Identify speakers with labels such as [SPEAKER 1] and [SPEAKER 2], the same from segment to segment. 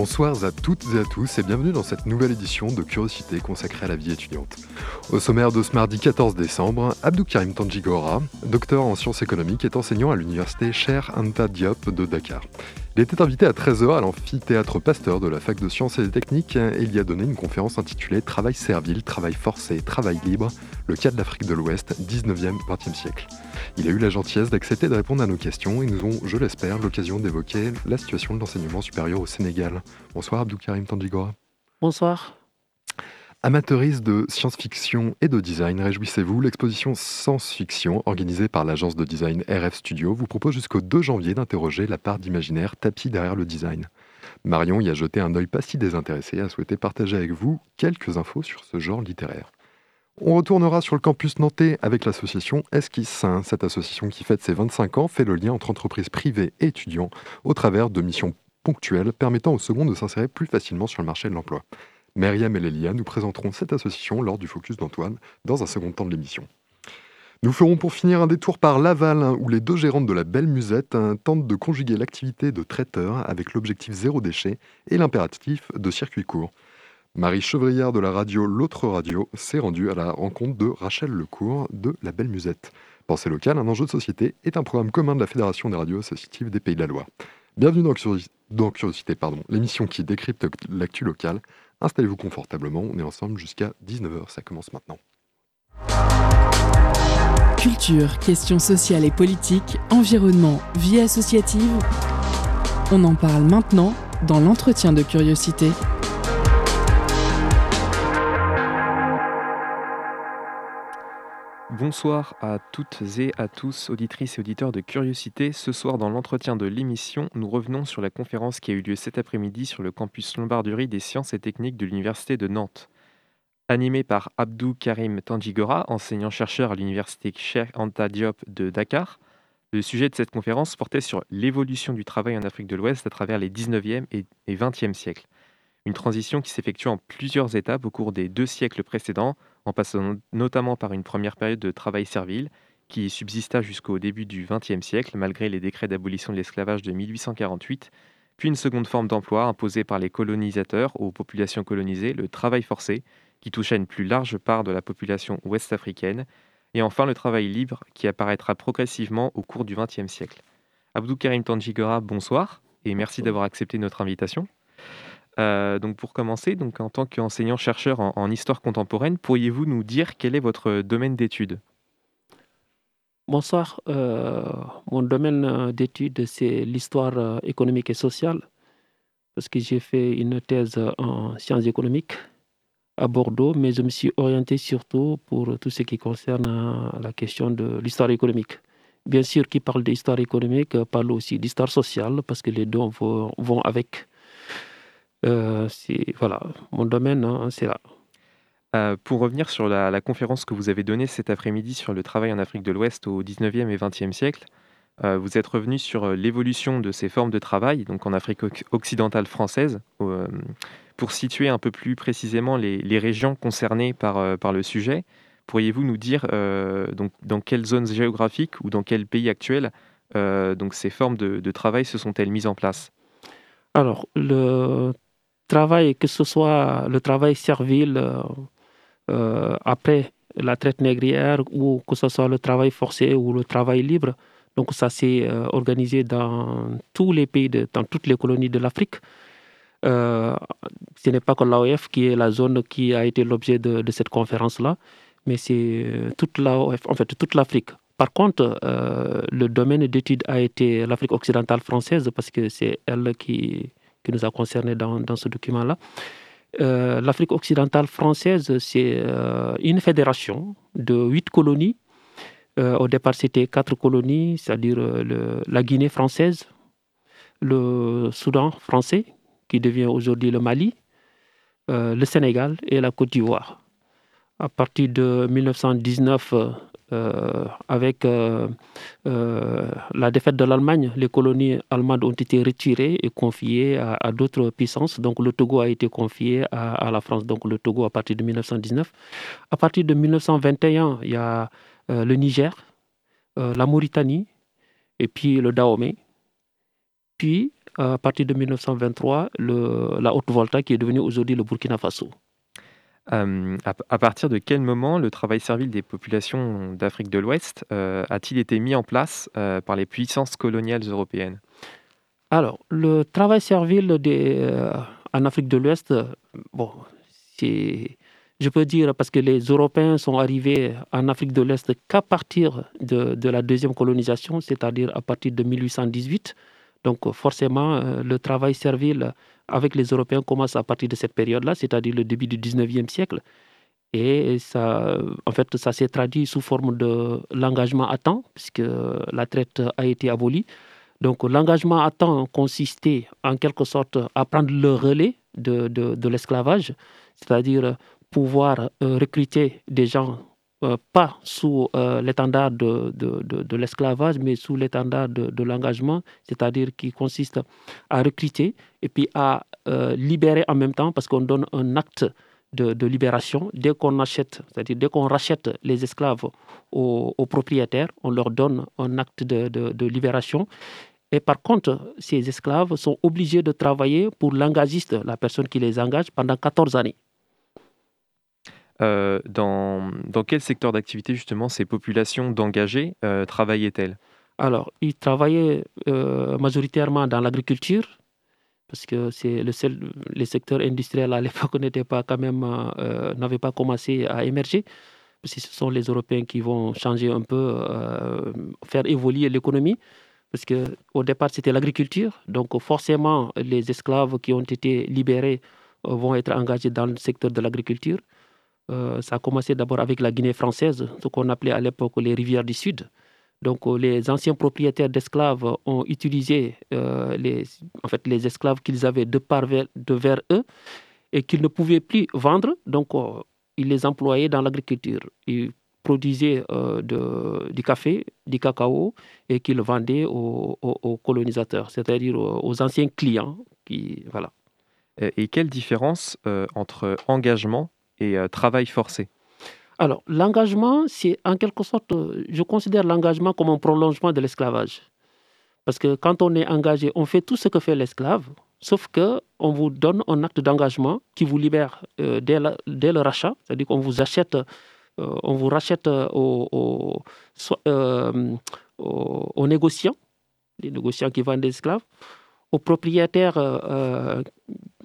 [SPEAKER 1] Bonsoir à toutes et à tous et bienvenue dans cette nouvelle édition de Curiosité consacrée à la vie étudiante. Au sommaire de ce mardi 14 décembre, Abdou Karim Tanjigora, docteur en sciences économiques, est enseignant à l'université Cher Anta Diop de Dakar. Il était invité à 13h à l'amphithéâtre Pasteur de la fac de sciences et techniques et il y a donné une conférence intitulée Travail servile, travail forcé, travail libre, le cas de l'Afrique de l'Ouest, 19e-20e siècle. Il a eu la gentillesse d'accepter de répondre à nos questions et nous ont, je l'espère, l'occasion d'évoquer la situation de l'enseignement supérieur au Sénégal. Bonsoir Abdou Karim Tanjigora.
[SPEAKER 2] Bonsoir.
[SPEAKER 1] Amateuristes de science-fiction et de design, réjouissez-vous, l'exposition Science-Fiction, organisée par l'agence de design RF Studio, vous propose jusqu'au 2 janvier d'interroger la part d'imaginaire tapis derrière le design. Marion y a jeté un œil pas si désintéressé et a souhaité partager avec vous quelques infos sur ce genre littéraire. On retournera sur le campus nantais avec l'association Esquisse. Cette association qui fête ses 25 ans fait le lien entre entreprises privées et étudiants au travers de missions ponctuelles permettant aux seconds de s'insérer plus facilement sur le marché de l'emploi. Myriam et Lélia nous présenteront cette association lors du focus d'Antoine dans un second temps de l'émission. Nous ferons pour finir un détour par Laval, où les deux gérantes de la Belle Musette tentent de conjuguer l'activité de traiteur avec l'objectif zéro déchet et l'impératif de circuit court. Marie Chevriard de la radio L'autre radio s'est rendue à la rencontre de Rachel Lecourt de La Belle Musette. Pensée locale, un enjeu de société est un programme commun de la Fédération des radios associatives des Pays de la Loire. Bienvenue dans, Curiosité, l'émission qui décrypte l'actu locale. Installez-vous confortablement, on est ensemble jusqu'à 19h, ça commence maintenant.
[SPEAKER 3] Culture, questions sociales et politiques, environnement, vie associative. On en parle maintenant dans l'entretien de curiosité.
[SPEAKER 4] Bonsoir à toutes et à tous, auditrices et auditeurs de Curiosité. Ce soir, dans l'entretien de l'émission, nous revenons sur la conférence qui a eu lieu cet après-midi sur le campus Lombarderie des sciences et techniques de l'Université de Nantes. Animé par Abdou Karim Tanjigora, enseignant-chercheur à l'Université Cheikh Anta Diop de Dakar, le sujet de cette conférence portait sur l'évolution du travail en Afrique de l'Ouest à travers les 19e et 20e siècles. Une transition qui s'effectue en plusieurs étapes au cours des deux siècles précédents, en passant notamment par une première période de travail servile qui subsista jusqu'au début du XXe siècle, malgré les décrets d'abolition de l'esclavage de 1848, puis une seconde forme d'emploi imposée par les colonisateurs aux populations colonisées, le travail forcé, qui toucha une plus large part de la population ouest-africaine, et enfin le travail libre, qui apparaîtra progressivement au cours du XXe siècle. Abdou Karim Tanjigora, bonsoir, et merci d'avoir accepté notre invitation. Euh, donc pour commencer, donc en tant qu'enseignant-chercheur en, histoire contemporaine, pourriez-vous nous dire quel est votre domaine d'études
[SPEAKER 2] Bonsoir. Euh, mon domaine euh, d'études, c'est l'histoire économique et sociale, parce que j'ai fait une thèse en sciences économiques à Bordeaux, mais je me suis orienté surtout pour tout ce qui concerne la question de l'histoire économique. Bien sûr, qui parle d'histoire économique parle aussi d'histoire sociale, parce que les deux vont avec. Euh, voilà, mon domaine, hein, c'est là.
[SPEAKER 4] Euh, pour revenir sur la, conférence que vous avez donnée cet après-midi sur le travail en Afrique de l'Ouest au 19e et 20e siècle, euh, vous êtes revenu sur l'évolution de ces formes de travail, donc en Afrique occidentale française, pour situer un peu plus précisément les, régions concernées par, par le sujet. Pourriez-vous nous dire donc, dans quelles zones géographiques ou dans quels pays actuels donc ces formes de, de travail se sont-elles mises en place?
[SPEAKER 2] Alors, le travail, que ce soit le travail servile euh, euh, après la traite négrière ou que ce soit le travail forcé ou le travail libre. Donc ça s'est euh, organisé dans tous les pays, de, dans toutes les colonies de l'Afrique. ce n'est pas que l'AOF qui est la zone qui a été l'objet de, cette conférence-là, mais c'est toute l'AOF, en fait toute l'Afrique. Par contre, le domaine d'étude a été l'Afrique occidentale française parce que c'est elle qui, qui nous a concernés dans, ce document-là. Euh, L'Afrique occidentale française, c'est euh, une fédération de huit colonies au départ, c'était quatre colonies, c'est-à-dire la Guinée française, le Soudan français, qui devient aujourd'hui le Mali, le Sénégal et la Côte d'Ivoire. À partir de 1919, euh, avec euh, euh, la défaite de l'Allemagne, les colonies allemandes ont été retirées et confiées à, d'autres puissances. Donc le Togo a été confié à, la France, donc le Togo à partir de 1919. À partir de 1921, il y a le Niger, la Mauritanie et puis le Dahomey. Puis, à partir de 1923, le, la Haute-Volta qui est devenue aujourd'hui le Burkina Faso
[SPEAKER 4] à, partir de quel moment le travail servile des populations d'Afrique de l'Ouest a-t-il été mis en place par les puissances coloniales européennes?
[SPEAKER 2] Alors, le travail servile en Afrique de l'Ouest, bon, je peux dire, parce que les Européens sont arrivés en Afrique de l'Est qu'à partir de, la deuxième colonisation, c'est-à-dire à partir de 1818. Donc forcément, le travail servile avec les Européens commence à partir de cette période-là, c'est-à-dire le début du 19e siècle. Et ça, en fait, ça s'est traduit sous forme de l'engagement à temps, puisque la traite a été abolie. Donc l'engagement à temps consistait en quelque sorte à prendre le relais de, de, l'esclavage, c'est-à-dire pouvoir euh, recruter des gens euh, pas sous euh, l'étendard de, de, de l'esclavage, mais sous l'étendard de, l'engagement, c'est-à-dire qui consiste à recruter et puis à euh, libérer en même temps, parce qu'on donne un acte de, libération. Dès qu'on achète, c'est-à-dire dès qu'on rachète les esclaves aux, aux, propriétaires, on leur donne un acte de, libération. Et par contre, ces esclaves sont obligés de travailler pour l'engagiste, la personne qui les engage, pendant 14 années.
[SPEAKER 4] Euh, dans, dans, quel secteur d'activité justement ces populations d'engagés euh, travaillaient-elles?
[SPEAKER 2] Alors, ils travaillaient euh, majoritairement dans l'agriculture, parce que c'est le seul, les secteurs industriels à l'époque n'étaient pas quand même, n'avaient pas commencé à émerger. Parce que ce sont les Européens qui vont changer un peu, faire évoluer l'économie. Parce qu'au départ, c'était l'agriculture. Donc, forcément, les esclaves qui ont été libérés vont être engagés dans le secteur de l'agriculture. Euh, ça a commencé d'abord avec la Guinée française, ce qu'on appelait à l'époque les rivières du Sud. Donc euh, les anciens propriétaires d'esclaves ont utilisé euh, les, en fait, les esclaves qu'ils avaient de part vers, de vers eux et qu'ils ne pouvaient plus vendre. Donc ils les employaient dans l'agriculture. Ils produisaient du café, du cacao et qu'ils vendaient aux, colonisateurs, c'est-à-dire aux anciens clients.
[SPEAKER 4] Et quelle différence entre engagement et euh, travail forcé.
[SPEAKER 2] Alors, l'engagement, c'est en quelque sorte, euh, je considère l'engagement comme un prolongement de l'esclavage. Parce que quand on est engagé, on fait tout ce que fait l'esclave, sauf que on vous donne un acte d'engagement qui vous libère euh, dès, le rachat, c'est-à-dire qu'on vous achète, on vous rachète aux, aux, négociants, les négociants qui vendent des esclaves, aux propriétaires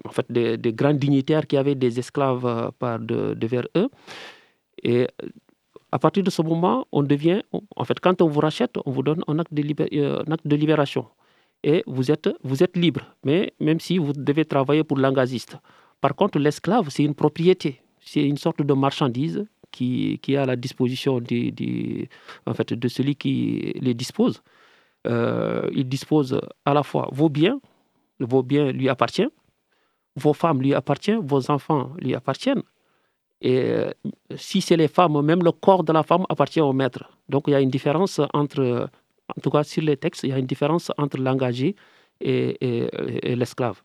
[SPEAKER 2] en fait, des, grands dignitaires qui avaient des esclaves euh, par de, vers eux. Et à partir de ce moment, on devient, en fait, quand on vous rachète, on vous donne un acte de, euh, libération. Et vous êtes, vous êtes libre, mais même si vous devez travailler pour l'engaziste. Par contre, l'esclave, c'est une propriété, c'est une sorte de marchandise qui, qui est à la disposition du, en fait, de celui qui les dispose. Euh, il dispose à la fois vos biens, vos biens lui appartiennent, vos femmes lui appartiennent, vos enfants lui appartiennent. Et euh, si c'est les femmes, même le corps de la femme appartient au maître. Donc il y a une différence entre, en tout cas sur les textes, il y a une différence entre l'engagé et, l'esclave.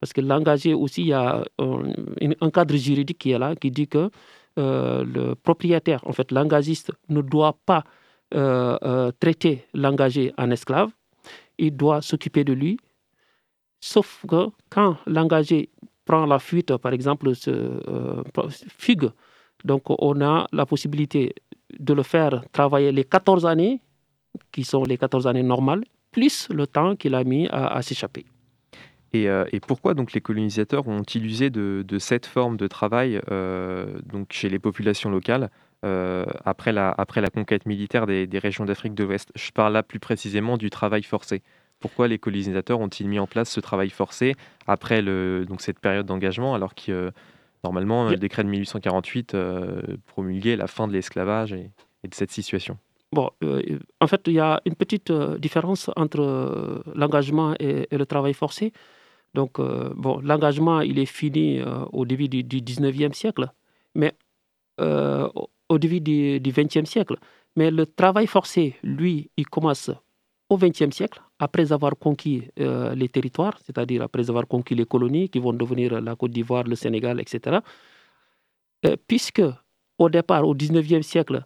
[SPEAKER 2] Parce que l'engagé aussi, il y a un, cadre juridique qui est là, qui dit que euh, le propriétaire, en fait l'engagiste, ne doit pas traiter l'engagé en esclave, il doit s'occuper de lui, Sauf que quand l'engagé prend la fuite, par exemple, se euh, fugue, donc on a la possibilité de le faire travailler les 14 années, qui sont les 14 années normales, plus le temps qu'il a mis à, s'échapper.
[SPEAKER 4] Euh, et, pourquoi donc les colonisateurs ont utilisé de, cette forme de travail euh, donc chez les populations locales après, la, après la conquête militaire des, des régions d'Afrique de l'Ouest Je parle là plus précisément du travail forcé. Pourquoi les colonisateurs ont-ils mis en place ce travail forcé après le, donc cette période d'engagement, alors que euh, normalement le décret de 1848 euh, promulguait la fin de l'esclavage et, de cette situation?
[SPEAKER 2] Bon, en fait, il y a une petite différence entre l'engagement et, le travail forcé. Donc, bon, l'engagement, il est fini au début du, du 19e siècle, mais au début du, 20e siècle. Mais le travail forcé, lui, il commence au XXe siècle, après avoir conquis euh, les territoires, c'est-à-dire après avoir conquis les colonies qui vont devenir la Côte d'Ivoire, le Sénégal, etc., euh, puisque au départ, au XIXe siècle,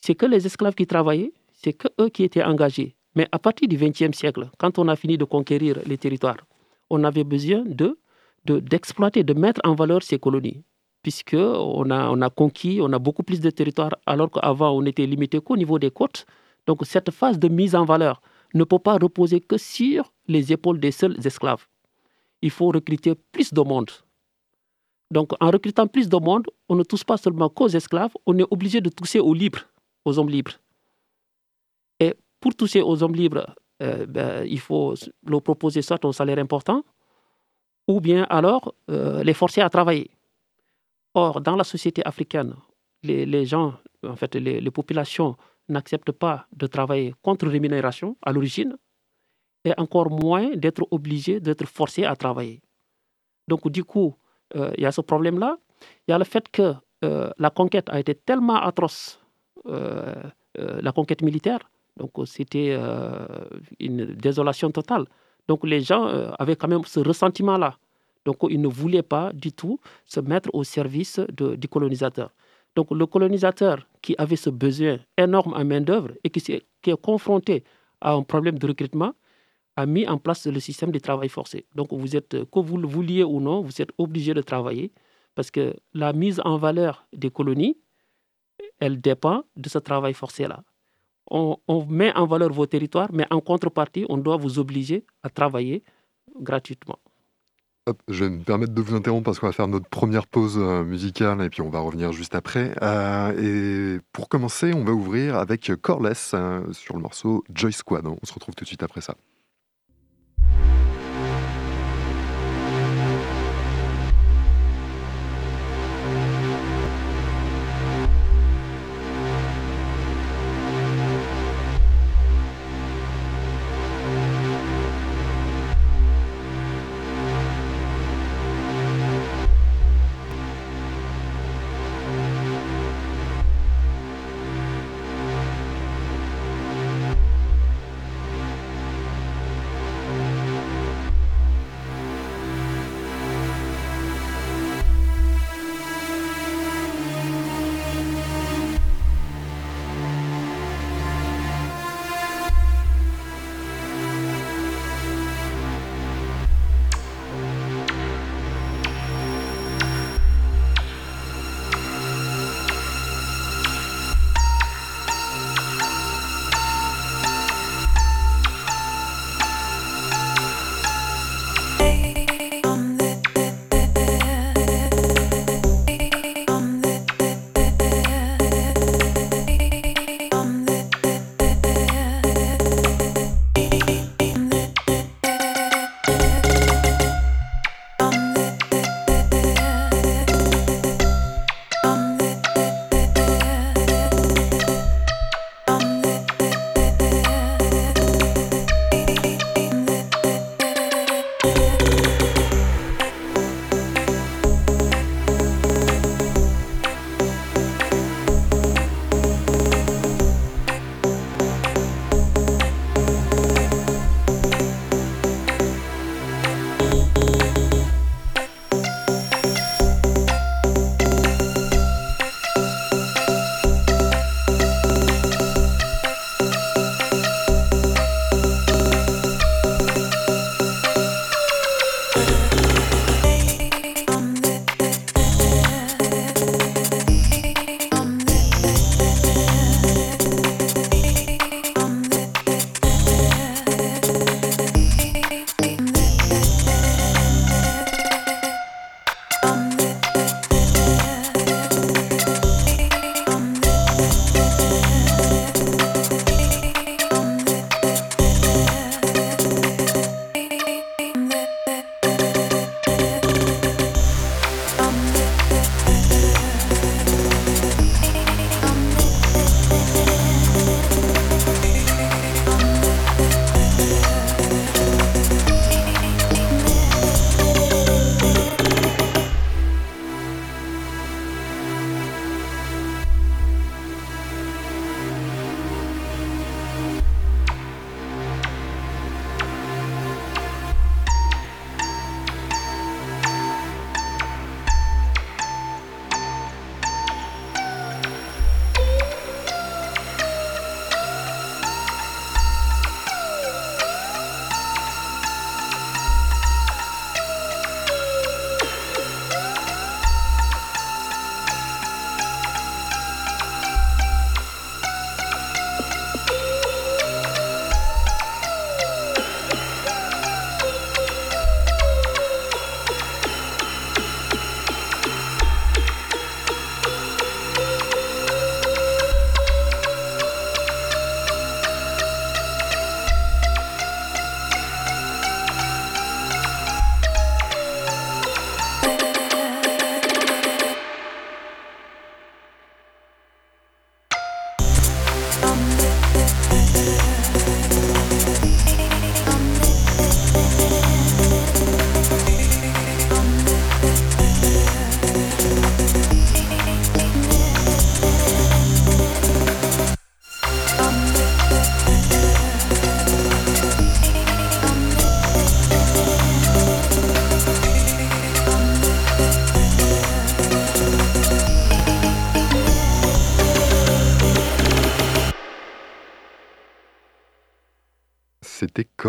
[SPEAKER 2] c'est que les esclaves qui travaillaient, c'est que eux qui étaient engagés. Mais à partir du XXe siècle, quand on a fini de conquérir les territoires, on avait besoin de d'exploiter, de, mettre en valeur ces colonies, puisque on a, on a conquis, on a beaucoup plus de territoires, alors qu'avant on était limité qu'au niveau des côtes. Donc cette phase de mise en valeur, ne peut pas reposer que sur les épaules des seuls esclaves. Il faut recruter plus de monde. Donc, en recrutant plus de monde, on ne touche pas seulement qu'aux esclaves, on est obligé de toucher aux libres, aux hommes libres. Et pour toucher aux hommes libres, euh, ben, il faut leur proposer soit un salaire important, ou bien alors euh, les forcer à travailler. Or, dans la société africaine, les, gens, en fait, les populations n'acceptent pas de travailler contre rémunération à l'origine et encore moins d'être obligés, d'être forcés à travailler. Donc du coup, euh, il y a ce problème-là. Il y a le fait que euh, la conquête a été tellement atroce, euh, la conquête militaire, donc c'était une désolation totale. Donc les gens avaient quand même ce ressentiment-là. Donc ils ne voulaient pas du tout se mettre au service du colonisateur. Donc le colonisateur qui avait ce besoin énorme en main-d'œuvre et qui, est, confronté à un problème de recrutement a mis en place le système de travail forcé. Donc vous êtes, que vous le vouliez ou non, vous êtes obligé de travailler parce que la mise en valeur des colonies, elle dépend de ce travail forcé-là. On, met en valeur vos territoires, mais en contrepartie, on doit vous obliger à travailler gratuitement
[SPEAKER 1] je vais me permettre de vous interrompre parce qu'on va faire notre première pause euh, musicale et puis on va revenir juste après. Euh, et pour commencer, on va ouvrir avec Corless euh, sur le morceau Joy Squad. On se retrouve tout de suite après ça.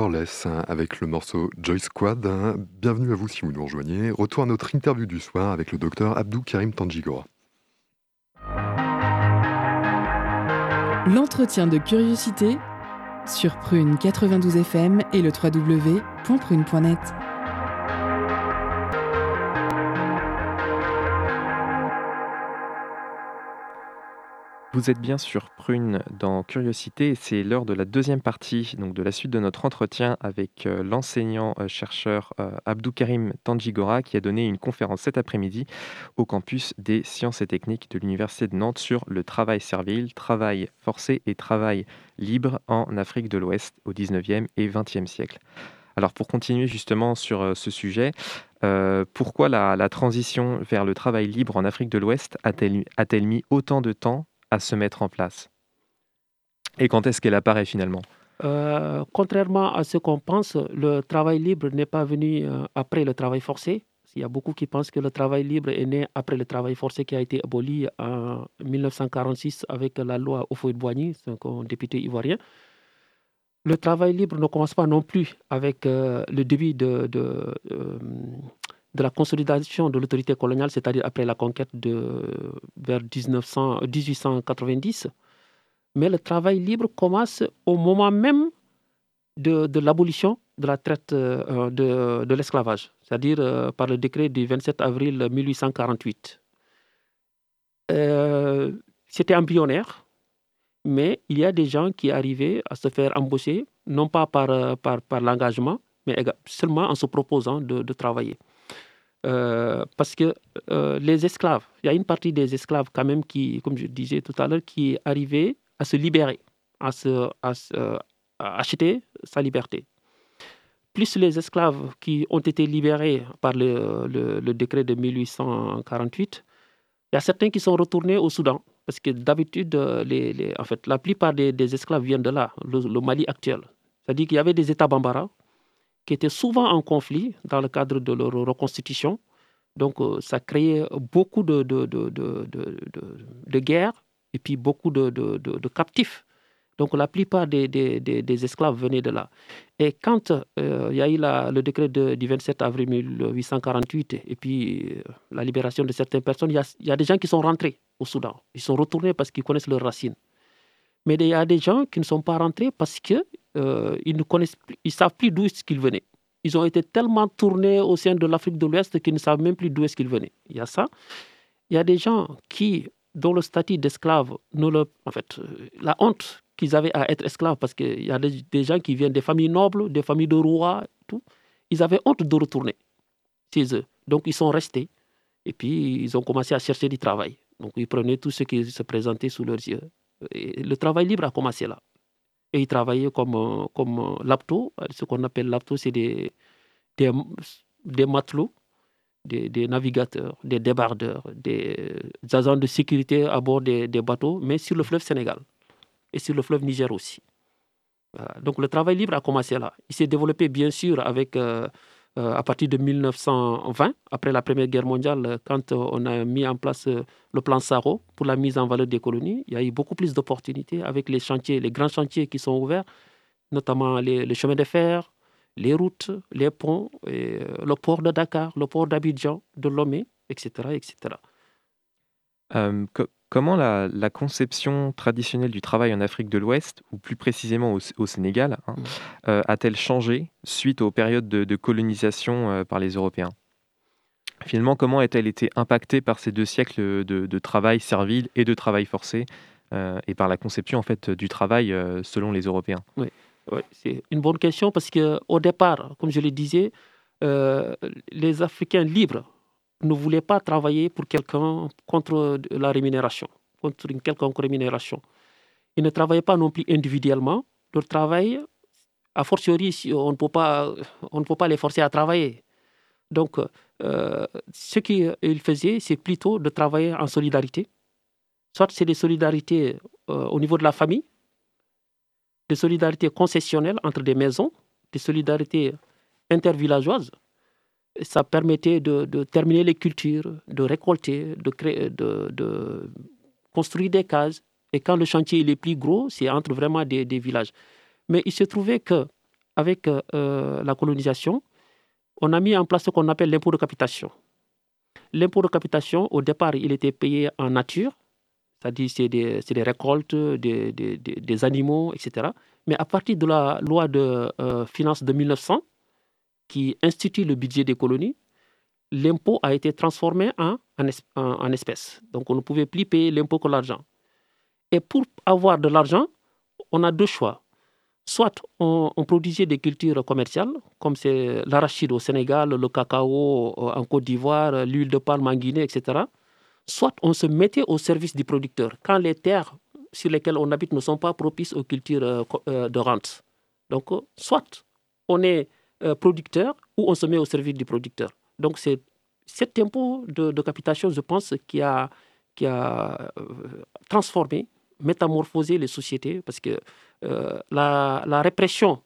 [SPEAKER 1] Hein, avec le morceau Joy Squad. Hein. Bienvenue à vous si vous nous rejoignez. Retour à notre interview du soir avec le docteur Abdou Karim Tanjigora.
[SPEAKER 3] L'entretien de curiosité sur Prune 92 FM et le www.prune.net.
[SPEAKER 4] Vous êtes bien sur Dans Curiosité c'est l'heure de la deuxième partie, donc de la suite de notre entretien avec euh, l'enseignant-chercheur euh, euh, Abdou Karim Tanjigora qui a donné une conférence cet après-midi au campus des sciences et techniques de l'Université de Nantes sur le travail servile, travail forcé et travail libre en Afrique de l'Ouest au 19e et 20e siècle. Alors pour continuer justement sur ce sujet, pourquoi la, transition vers le travail libre en Afrique de l'Ouest a-t-elle mis autant de temps à se mettre en place? Et quand est-ce qu'elle apparaît finalement?
[SPEAKER 2] Euh, Contrairement à ce qu'on pense, le travail libre n'est pas venu euh, après le travail forcé. Il y a beaucoup qui pensent que le travail libre est né après le travail forcé qui a été aboli en 1946 avec la loi Ofoïd-Boigny, un député ivoirien. Le travail libre ne commence pas non plus avec euh, le début de, la consolidation de l'autorité coloniale, c'est-à-dire après la conquête de, vers 1900, 1890. Mais le travail libre commence au moment même de, l'abolition de la traite euh, de, l'esclavage, c'est-à-dire euh, par le décret du 27 avril 1848. Euh, c'était embryonnaire, mais il y a des gens qui arrivaient à se faire embaucher, non pas par, l'engagement, mais seulement en se proposant de, travailler. Parce que les esclaves, il y a une partie des esclaves quand même qui, comme je disais tout à l'heure, qui arrivaient à se libérer, à, acheter sa liberté. Plus les esclaves qui ont été libérés par le, décret de 1848, il y a certains qui sont retournés au Soudan. Parce que d'habitude, en fait, la plupart des, esclaves viennent de là, le, Mali actuel. C'est-à-dire qu'il y avait des États bambara qui étaient souvent en conflit dans le cadre de leur reconstitution. Donc, euh, ça créait beaucoup de guerres et puis beaucoup de, captifs. Donc, la plupart des, des, des, esclaves venaient de là. Et quand euh, il y a eu le décret du 27 avril 1848 et puis euh, la libération de certaines personnes, il y, a, des gens qui sont rentrés au Soudan. Ils sont retournés parce qu'ils connaissent leurs racines. Mais il y a des gens qui ne sont pas rentrés parce que euh, ne connaissent ils savent plus d'où est-ce qu'ils venaient. Ils ont été tellement tournés au sein de l'Afrique de l'Ouest qu'ils ne savent même plus d'où est-ce qu'ils venaient. Il y a ça. Il y a des gens qui, dont le statut d'esclave, en fait, euh, la honte qu'ils avaient à être esclaves, parce qu'il y a des, gens qui viennent des familles nobles, des familles de rois, tout, ils avaient honte de retourner chez eux. Donc ils sont restés. Et puis ils ont commencé à chercher du travail. Donc ils prenaient tout ce qui se présentait sous leurs yeux. Et le travail libre a commencé là et ils travaillaient comme, euh, comme euh, lapto. Ce qu'on appelle lapto, c'est des, des, des, matelots, des, navigateurs, des débardeurs, des, agents de sécurité à bord des, bateaux, mais sur le fleuve Sénégal et sur le fleuve Niger aussi. Donc le travail libre a commencé là. Il s'est développé bien sûr avec euh, euh, à partir de 1920, après la Première Guerre mondiale, quand euh, on a mis en place euh, le plan Saro pour la mise en valeur des colonies, il y a eu beaucoup plus d'opportunités avec les chantiers, les grands chantiers qui sont ouverts, notamment les, chemins de fer, les routes, les ponts, le port de Dakar, le port d'Abidjan, de Lomé, etc. etc.
[SPEAKER 4] Comment la, conception traditionnelle du travail en Afrique de l'Ouest, ou plus précisément au, Sénégal, hein, mmh. euh, a-t-elle changé suite aux périodes de, colonisation euh, par les Européens? Finalement, comment a-t-elle été impactée par ces deux siècles de, travail servile et de travail forcé, euh, et par la conception en fait du travail selon les Européens?
[SPEAKER 2] Oui, c'est une bonne question parce qu'au départ, comme je le disais, les Africains libres ne voulait pas travailler pour quelqu'un contre la rémunération, contre une quelconque rémunération. ils ne travaillent pas non plus individuellement. Leur travail, a fortiori, on ne peut pas, on ne peut pas les forcer à travailler. Donc, euh, ce qu'ils faisaient, c'est plutôt de travailler en solidarité. Soit c'est des solidarités euh, au niveau de la famille, des solidarités concessionnelles entre des maisons, des solidarités intervillageoises. Ça permettait de, terminer les cultures, de récolter, de, de, construire des cases. Et quand le chantier est plus gros, c'est entre vraiment des, villages. Mais il se trouvait qu'avec euh, la colonisation, on a mis en place ce qu'on appelle l'impôt de capitation. L'impôt de capitation, au départ, il était payé en nature, c'est-à-dire c'est des, récoltes, des, animaux, etc. Mais à partir de la loi de euh, finances de 1900, qui institue le budget des colonies, l'impôt a été transformé en, espèces. Donc on ne pouvait plus payer l'impôt que l'argent. Et pour avoir de l'argent, on a deux choix. Soit on, produisait des cultures commerciales, comme c'est l'arachide au Sénégal, le cacao euh, en Côte d'Ivoire, l'huile de palme en Guinée, etc. Soit on se mettait au service du producteur. Quand les terres sur lesquelles on habite ne sont pas propices aux cultures euh, euh, de rente. Donc, soit on est producteur ou on se met au service du producteur. Donc, c'est cet impôt de, de, capitation, je pense, qui a, a transformé, métamorphosé les sociétés, parce que euh, la, la, répression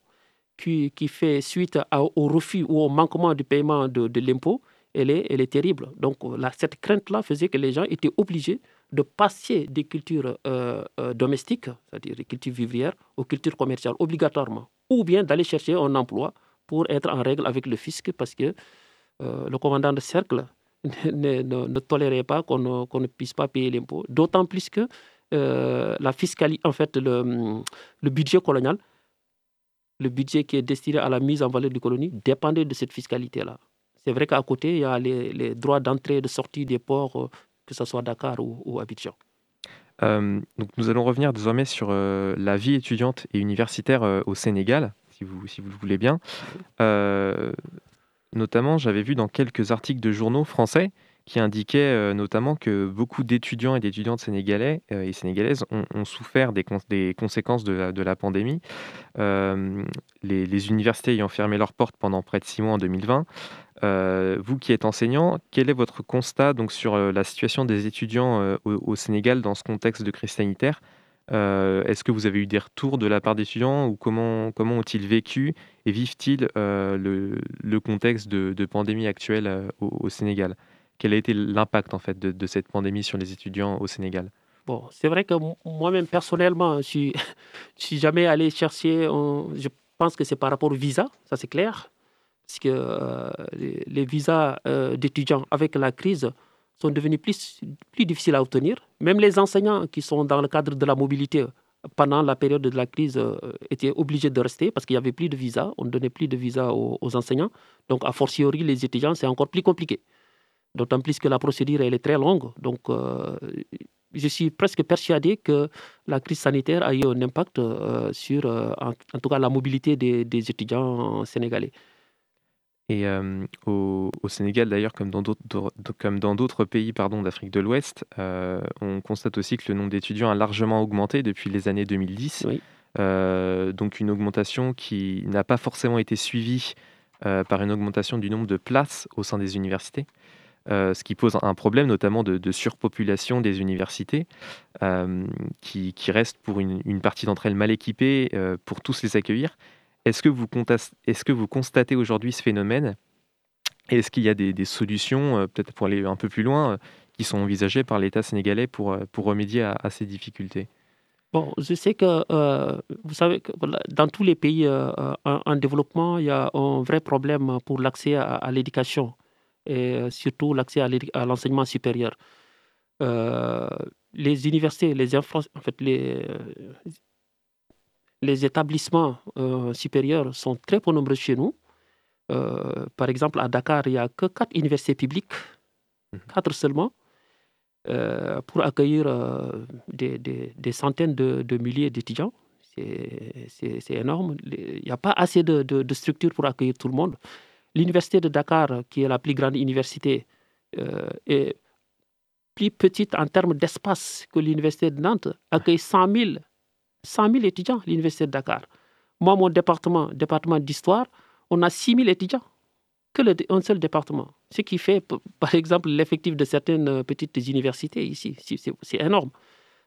[SPEAKER 2] qui, qui, fait suite au refus ou au manquement du paiement de, de l'impôt, elle est, elle est terrible. Donc la, cette crainte-là faisait que les gens étaient obligés de passer des cultures euh, euh, domestiques, c'est-à-dire des cultures vivrières, aux cultures commerciales obligatoirement, ou bien d'aller chercher un emploi pour être en règle avec le fisc, parce que le commandant de cercle ne, tolérait pas qu'on ne, puisse pas payer l'impôt, d'autant plus que euh, la fiscalité, en fait, le, le, budget colonial, le budget qui est destiné à la mise en valeur du colonie, dépendait de cette fiscalité-là. C'est vrai qu'à côté, il y a les, droits d'entrée et de sortie des ports, euh, que ce soit Dakar ou, Abidjan.
[SPEAKER 4] Euh, donc nous allons revenir désormais sur la vie étudiante et universitaire au Sénégal, si vous, si vous le voulez bien. notamment, j'avais vu dans quelques articles de journaux français qui indiquait euh, notamment que beaucoup d'étudiants et d'étudiantes sénégalais euh, et sénégalaises ont, souffert des, conséquences de la, pandémie. Euh, les, universités ayant fermé leurs portes pendant près de six mois en 2020. vous qui êtes enseignant, quel est votre constat donc, sur la situation des étudiants au, Sénégal dans ce contexte de crise sanitaire? Est-ce que vous avez eu des retours de la part d'étudiants ou comment, comment ont-ils vécu et vivent-ils le, contexte de pandémie actuelle au Sénégal? Quel a été l'impact en fait de, cette pandémie sur les étudiants au Sénégal?
[SPEAKER 2] Bon, c'est vrai que moi-même personnellement, je suis, suis jamais allé chercher. je pense que c'est par rapport au visa, ça c'est clair, parce que euh, les, visas euh, d'étudiants avec la crise sont devenus plus, plus difficiles à obtenir. Même les enseignants qui sont dans le cadre de la mobilité pendant la période de la crise euh, étaient obligés de rester parce qu'il n'y avait plus de visa, on ne donnait plus de visa aux enseignants. Donc, a fortiori, les étudiants, c'est encore plus compliqué. D'autant plus que la procédure elle est très longue. Donc, euh, je suis presque persuadé que la crise sanitaire a eu un impact euh, sur, euh, en, tout cas, la mobilité des, étudiants sénégalais.
[SPEAKER 4] Et au, Sénégal, d'ailleurs, comme dans d'autres pays d'Afrique de l'Ouest, on constate aussi que le nombre d'étudiants a largement augmenté depuis les années 2010. donc une augmentation qui n'a pas forcément été suivie par une augmentation du nombre de places au sein des universités. Euh, ce qui pose un problème notamment de, surpopulation des universités, euh, qui, restent pour une, partie d'entre elles mal équipées euh, pour tous les accueillir. Est-ce que, vous constatez aujourd'hui ce phénomène? Est-ce qu'il y a des, solutions, peut-être pour aller un peu plus loin, qui sont envisagées par l'État sénégalais pour, pour remédier à, ces difficultés?
[SPEAKER 2] Bon, je sais que, vous savez, que dans tous les pays en, développement, il y a un vrai problème pour l'accès à l'éducation et euh, surtout l'accès à l'enseignement supérieur. Euh, les universités, les en fait, les, euh, les établissements supérieurs sont très peu nombreux chez nous. par exemple, à Dakar, il n'y a que quatre universités publiques, mhm. quatre seulement, pour accueillir des, des, des, centaines de, de milliers d'étudiants. C'est énorme. Il n'y a pas assez de, de, structures pour accueillir tout le monde. L'université de Dakar, qui est la plus grande université, euh, est plus petite en termes d'espace que l'université de Nantes, accueille 100 000 100 000 étudiants l'Université de Dakar. Moi, mon département, département d'histoire, on a 6 000 étudiants que le, un seul département. Ce qui fait, par exemple, l'effectif de certaines euh, petites universités ici. C'est énorme.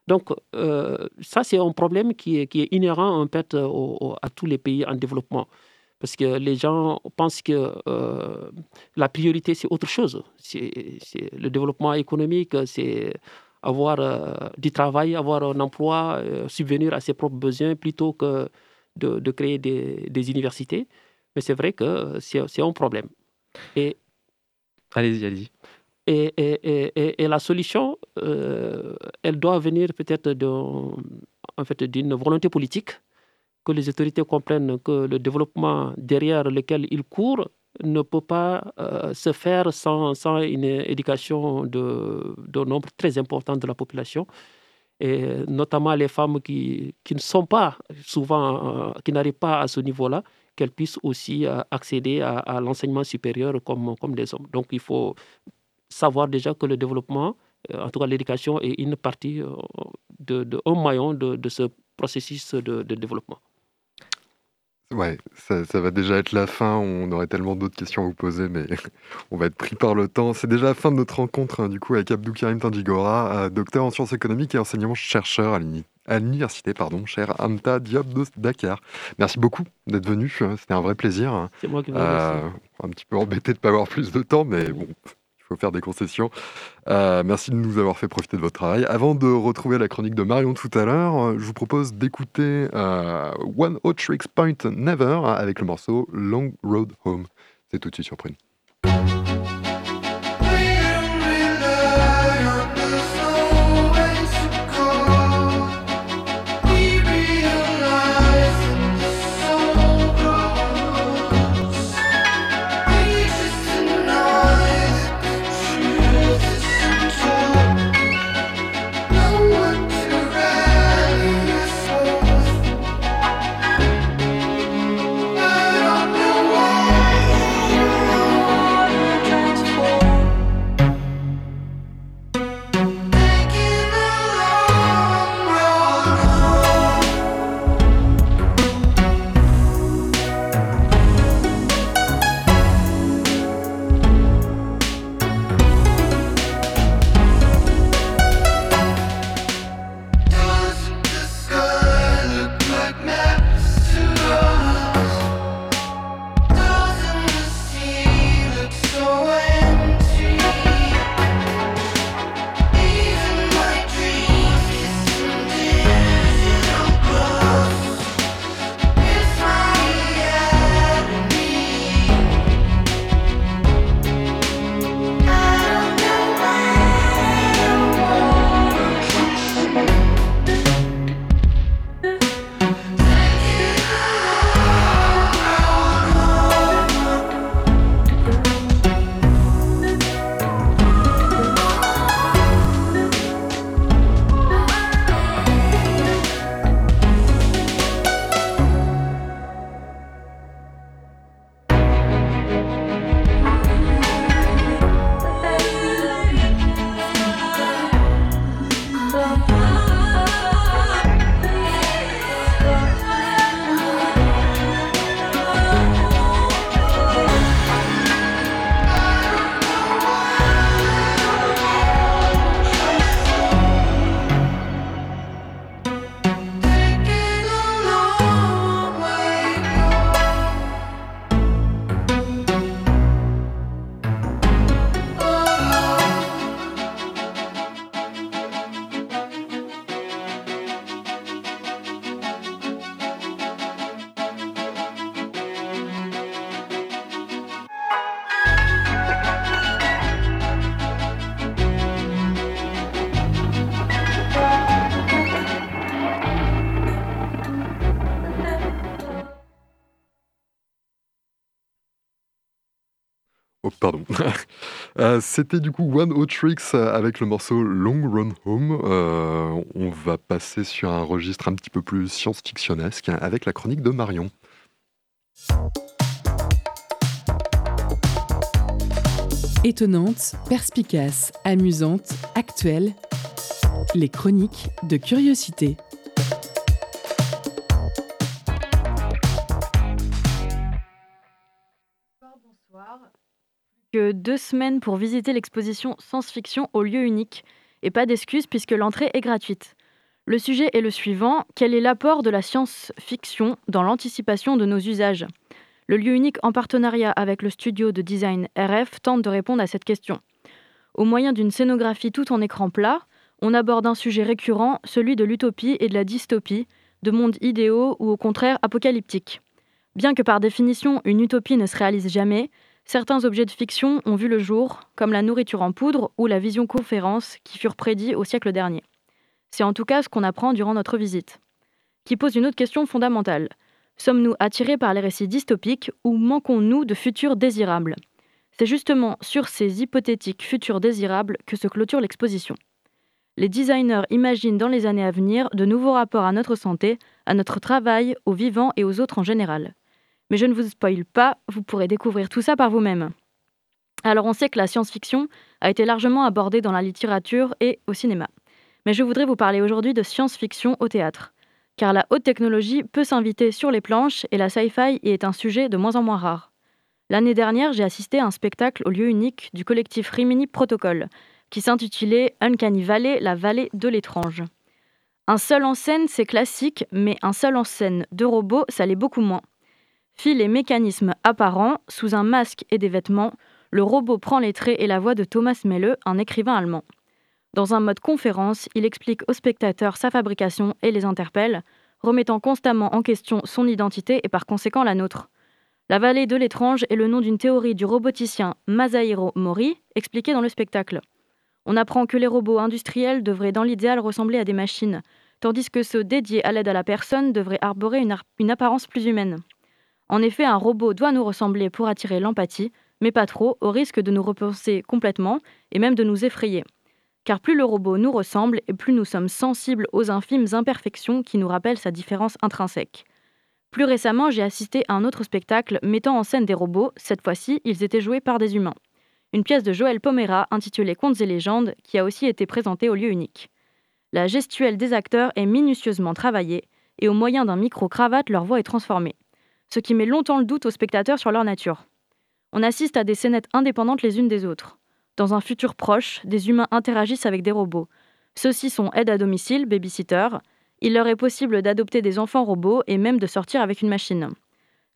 [SPEAKER 2] Donc, euh, ça, c'est un problème qui est, qui est inhérent en fait, à tous les pays en développement. Parce que les gens pensent que euh, la priorité, c'est autre chose. C'est le développement économique, c'est avoir du travail, avoir un emploi, subvenir à ses propres besoins plutôt que de, de créer des, des universités. Mais c'est vrai que c'est un problème.
[SPEAKER 4] Et, allez-y, allez-y.
[SPEAKER 2] Et, et, et, la solution, euh, elle doit venir peut-être en fait, d'une volonté politique, que les autorités comprennent que le développement derrière lequel ils courent ne peut pas euh, se faire sans, une éducation d'un nombre très important de la population, et notamment les femmes qui, ne sont pas souvent, euh, qui n'arrivent pas à ce niveau-là, qu'elles puissent aussi euh, accéder à, l'enseignement supérieur comme, comme des hommes. Donc il faut savoir déjà que le développement, en tout cas l'éducation, est une partie, de, de, un maillon de, de ce processus de, de développement.
[SPEAKER 1] Ouais, ça, ça, va déjà être la fin. On aurait tellement d'autres questions à vous poser, mais on va être pris par le temps. C'est déjà la fin de notre rencontre, hein, du coup, avec Abdou Karim Tandjigora, docteur en sciences économiques et enseignant-chercheur à l'université, pardon, cher Anta Diop de Dakar. Merci beaucoup d'être venu, c'était un vrai plaisir.
[SPEAKER 2] C'est moi qui vous euh,
[SPEAKER 1] Un petit peu embêté de ne pas avoir plus de temps, mais bon, faut faire des concessions. Euh, merci de nous avoir fait profiter de votre travail. Avant de retrouver la chronique de Marion tout à l'heure, je vous propose d'écouter euh, One Hot Tricks Point Never avec le morceau Long Road Home. C'est tout de suite sur Euh, c'était du coup One Hot Tricks euh, avec le morceau Long Run Home. Euh, on va passer sur un registre un petit peu plus science-fictionnesque avec la chronique de Marion.
[SPEAKER 3] Étonnante, perspicace, amusante, actuelle, les chroniques de curiosité.
[SPEAKER 5] Que deux semaines pour visiter l'exposition Science-Fiction au lieu unique, et pas d'excuses puisque l'entrée est gratuite. Le sujet est le suivant, quel est l'apport de la science-fiction dans l'anticipation de nos usages? Le lieu unique en partenariat avec le studio de design RF tente de répondre à cette question. Au moyen d'une scénographie tout en écran plat, on aborde un sujet récurrent, celui de l'utopie et de la dystopie, de mondes idéaux ou au contraire apocalyptiques. Bien que par définition une utopie ne se réalise jamais, certains objets de fiction ont vu le jour, comme la nourriture en poudre ou la vision conférence qui furent prédits au siècle dernier. C'est en tout cas ce qu'on apprend durant notre visite. Qui pose une autre question fondamentale. Sommes-nous attirés par les récits dystopiques ou manquons-nous de futurs désirables? C'est justement sur ces hypothétiques futurs désirables que se clôture l'exposition. Les designers imaginent dans les années à venir de nouveaux rapports à notre santé, à notre travail, aux vivants et aux autres en général. Mais je ne vous spoile pas, vous pourrez découvrir tout ça par vous-même. Alors on sait que la science-fiction a été largement abordée dans la littérature et au cinéma mais je voudrais vous parler aujourd'hui de science-fiction au théâtre. Car la haute technologie peut s'inviter sur les planches et la sci-fi y est un sujet de moins en moins rare. L'année dernière, j'ai assisté à un spectacle au lieu unique du collectif Rimini Protocol, qui s'intitulait Uncanny Valley, la vallée de l'étrange. Un seul en scène, c'est classique, mais un seul en scène de robot, ça l'est beaucoup moins. Fil et mécanismes apparents, sous un masque et des vêtements, le robot prend les traits et la voix de Thomas Melle, un écrivain allemand. Dans un mode conférence, il explique aux spectateurs sa fabrication et les interpelle, remettant constamment en question son identité et par conséquent la nôtre. La vallée de l'étrange est le nom d'une théorie du roboticien Masahiro Mori, expliquée dans le spectacle. On apprend que les robots industriels devraient dans l'idéal ressembler à des machines, tandis que ceux dédiés à l'aide à la personne devraient arborer une apparence plus humaine. En effet, un robot doit nous ressembler pour attirer l'empathie, mais pas trop, au risque de nous repenser complètement et même de nous effrayer car plus le robot nous ressemble et plus nous sommes sensibles aux infimes imperfections qui nous rappellent sa différence intrinsèque. Plus récemment, j'ai assisté à un autre spectacle mettant en scène des robots, cette fois-ci, ils étaient joués par des humains. Une pièce de Joël Pomera intitulée Contes et légendes, qui a aussi été présentée au lieu unique. La gestuelle des acteurs est minutieusement travaillée, et au moyen d'un micro-cravate, leur voix est transformée, ce qui met longtemps le doute aux spectateurs sur leur nature. On assiste à des scénettes indépendantes les unes des autres. Dans un futur proche, des humains interagissent avec des robots. Ceux-ci sont aides à domicile, babysitter. Il leur est possible d'adopter des enfants robots et même de sortir avec une machine.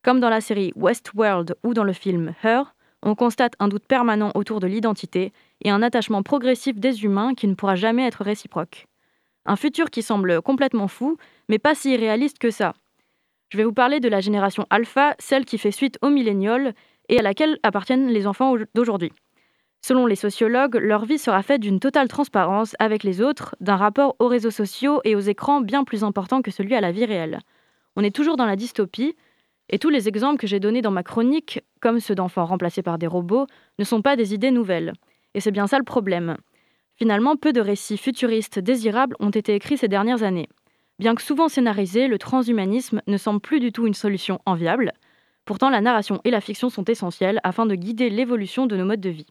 [SPEAKER 5] Comme dans la série Westworld ou dans le film Her, on constate un doute permanent autour de l'identité et un attachement progressif des humains qui ne pourra jamais être réciproque. Un futur qui semble complètement fou, mais pas si irréaliste que ça. Je vais vous parler de la génération alpha, celle qui fait suite aux millénials et à laquelle appartiennent les enfants d'aujourd'hui. Selon les sociologues, leur vie sera faite d'une totale transparence avec les autres, d'un rapport aux réseaux sociaux et aux écrans bien plus important que celui à la vie réelle. On est toujours dans la dystopie, et tous les exemples que j'ai donnés dans ma chronique, comme ceux d'enfants remplacés par des robots, ne sont pas des idées nouvelles. Et c'est bien ça le problème. Finalement, peu de récits futuristes désirables ont été écrits ces dernières années. Bien que souvent scénarisé, le transhumanisme ne semble plus du tout une solution enviable. Pourtant, la narration et la fiction sont essentielles afin de guider l'évolution de nos modes de vie.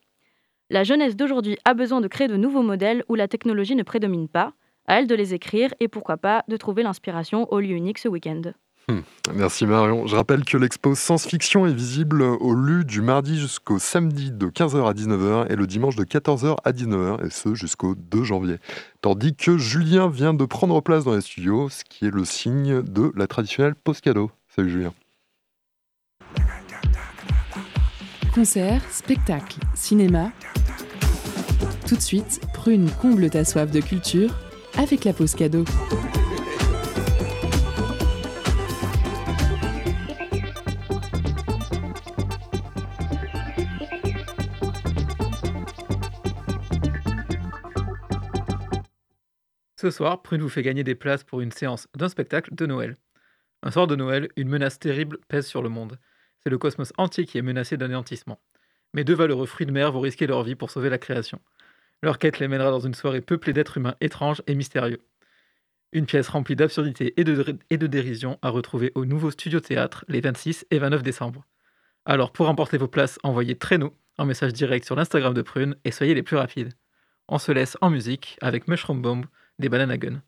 [SPEAKER 5] La jeunesse d'aujourd'hui a besoin de créer de nouveaux modèles où la technologie ne prédomine pas. À elle de les écrire et pourquoi pas de trouver l'inspiration au lieu unique ce week-end.
[SPEAKER 1] Hmm. Merci Marion. Je rappelle que l'expo Science-Fiction est visible au LU du mardi jusqu'au samedi de 15h à 19h et le dimanche de 14h à 19h, et ce jusqu'au 2 janvier. Tandis que Julien vient de prendre place dans les studios, ce qui est le signe de la traditionnelle pause cadeau. Salut Julien.
[SPEAKER 3] Concerts, spectacles, cinéma. Tout de suite, Prune comble ta soif de culture avec la pause cadeau.
[SPEAKER 6] Ce soir, Prune vous fait gagner des places pour une séance d'un spectacle de Noël. Un soir de Noël, une menace terrible pèse sur le monde c'est le cosmos entier qui est menacé d'anéantissement. Mais deux valeureux fruits de mer vont risquer leur vie pour sauver la création. Leur quête les mènera dans une soirée peuplée d'êtres humains étranges et mystérieux. Une pièce remplie d'absurdité et de, et dérision à retrouver au nouveau studio théâtre les 26 et 29 décembre. Alors pour remporter vos places, envoyez Traîneau en message direct sur l'Instagram de Prune et soyez les plus rapides. On se laisse en musique avec Mushroom Bomb des Banana Gun.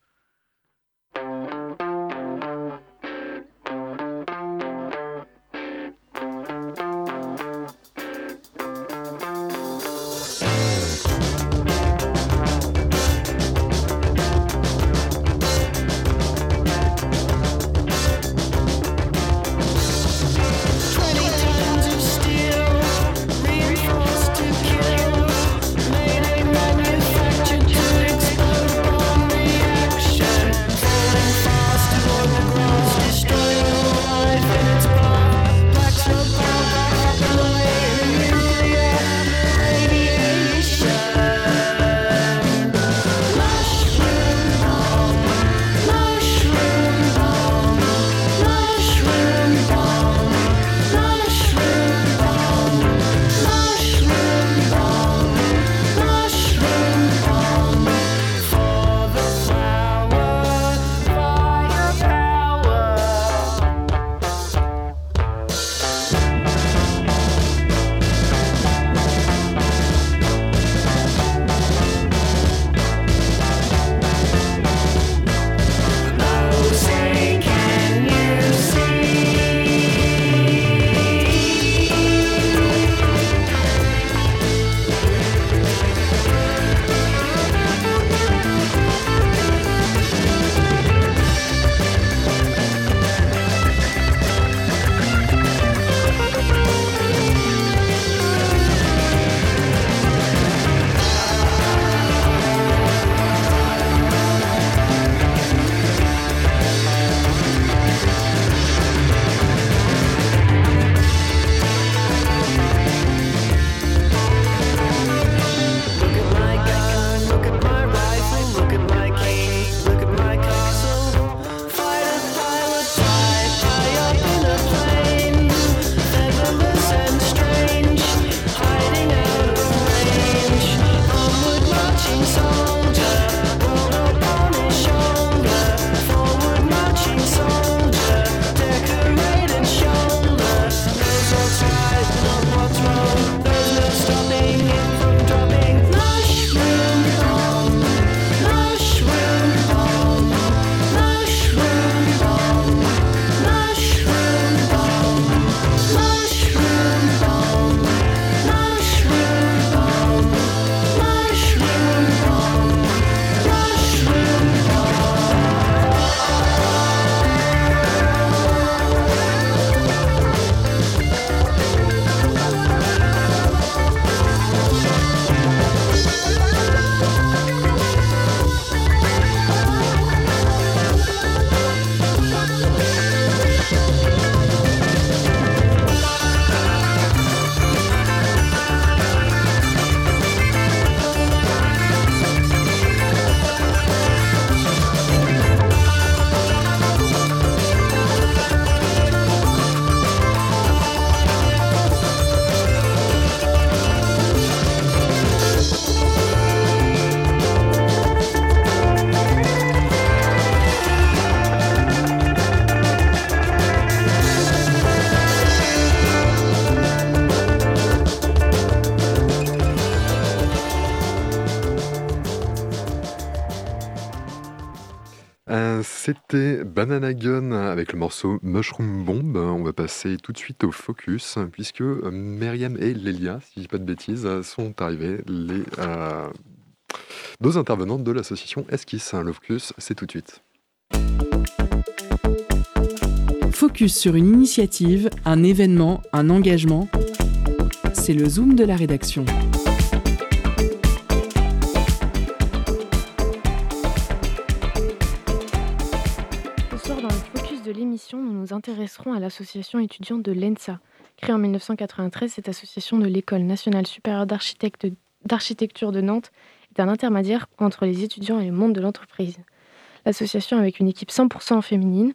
[SPEAKER 1] Banana Gun avec le morceau Mushroom Bomb. On va passer tout de suite au focus puisque Myriam et Lélia, si je dis pas de bêtises, sont arrivées les euh, deux intervenantes de l'association Esquisse. Le focus, c'est tout de suite.
[SPEAKER 3] Focus sur une initiative, un événement, un engagement. C'est le zoom de la rédaction.
[SPEAKER 7] L'émission, nous nous intéresserons à l'association étudiante de l'ENSA. Créée en 1993, cette association de l'École nationale supérieure d'architecture de Nantes est un intermédiaire entre les étudiants et le monde de l'entreprise. L'association, avec une équipe 100% féminine,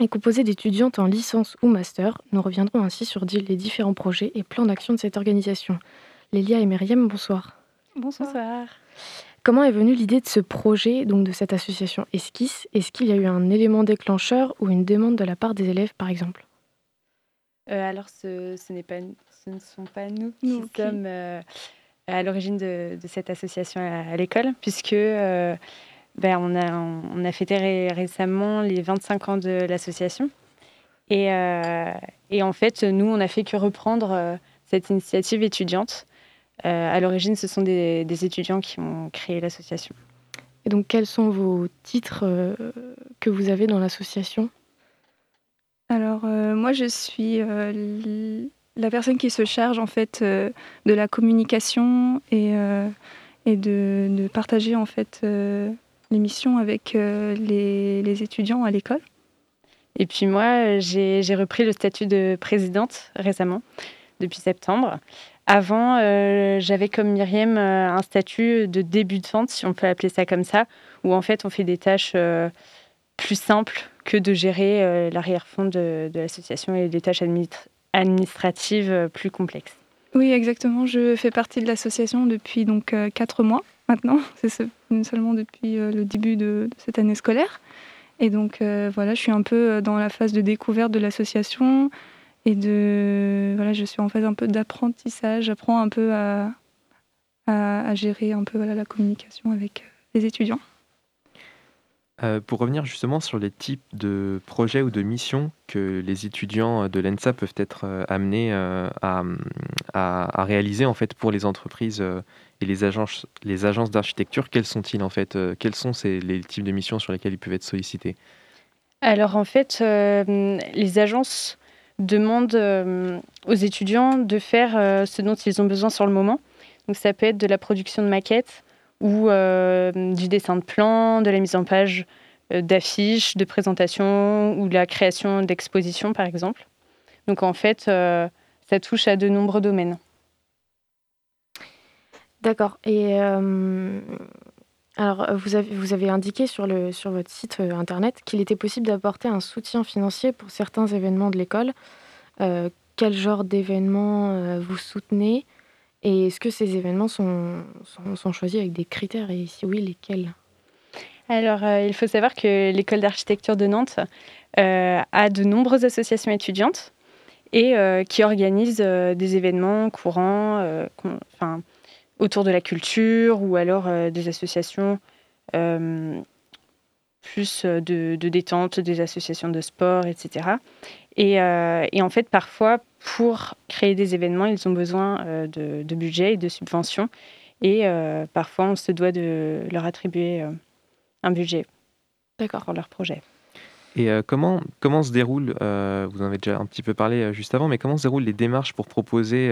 [SPEAKER 7] est composée d'étudiantes en licence ou master. Nous reviendrons ainsi sur les différents projets et plans d'action de cette organisation. Lélia et Myriam, bonsoir.
[SPEAKER 8] Bonsoir.
[SPEAKER 7] Comment est venue l'idée de ce projet, donc de cette association Esquisse? Est-ce qu'il y a eu un élément déclencheur ou une demande de la part des élèves, par exemple?
[SPEAKER 8] Euh, Alors, ce, ce, pas, ce, ne sont pas nous qui sommes euh, à l'origine de, cette association à, l'école, puisque euh, ben, on, a, on a fêté récemment les 25 ans de l'association. Et, et, en fait, nous, on n'a fait que reprendre cette initiative étudiante à l'origine, ce sont des, étudiants qui ont créé l'association.
[SPEAKER 7] Et donc, quels sont vos titres euh, que vous avez dans l'association?
[SPEAKER 9] Alors, euh, moi, je suis la personne qui se charge en fait de la communication et, et de, partager en fait l'émission avec les, les, étudiants à l'école.
[SPEAKER 8] Et puis moi, j'ai repris le statut de présidente récemment, depuis septembre. Avant, euh, j'avais comme Myriam euh, un statut de débutante, si on peut appeler ça comme ça, où en fait on fait des tâches euh, plus simples que de gérer l'arrière-fond de, l'association et des tâches administratives plus complexes.
[SPEAKER 9] Oui, exactement. Je fais partie de l'association depuis donc quatre mois maintenant. C'est seulement depuis le début de, cette année scolaire. Et donc voilà, je suis un peu dans la phase de découverte de l'association et de voilà je suis en phase un peu d'apprentissage j'apprends un peu à, à, gérer un peu voilà, la communication avec euh, les étudiants.
[SPEAKER 4] Euh, pour revenir justement sur les types de projets ou de missions que les étudiants de l'ENSA peuvent être euh, amenés à, à, réaliser en fait pour les entreprises et les agences, les agences d'architecture, quels sont-ils en fait Quels sont ces, les types de missions sur lesquels ils peuvent être sollicités?
[SPEAKER 8] Alors en fait, les agences demande euh, aux étudiants de faire euh, ce dont ils ont besoin sur le moment. Donc ça peut être de la production de maquettes ou euh, du dessin de plans, de la mise en page d'affiches, de présentations ou de la création d'expositions par exemple. Donc en fait, ça touche à de nombreux domaines.
[SPEAKER 7] D'accord. Et alors, euh, vous avez, indiqué sur, votre site euh, internet qu'il était possible d'apporter un soutien financier pour certains événements de l'école. Euh, quel genre d'événements vous soutenez Et est-ce que ces événements sont, choisis avec des critères Et si oui, lesquels?
[SPEAKER 8] Alors, il faut savoir que l'école d'architecture de Nantes a de nombreuses associations étudiantes et qui organisent des événements courants, autour de la culture ou alors euh, des associations euh, plus euh, de, détente, des associations de sport, etc. Et, en fait, parfois, pour créer des événements, ils ont besoin de, budget et de subventions. Et parfois, on se doit de leur attribuer un budget pour leur projet.
[SPEAKER 4] Et comment, comment se déroule, vous en avez déjà un petit peu parlé juste avant, mais comment se déroulent les démarches pour proposer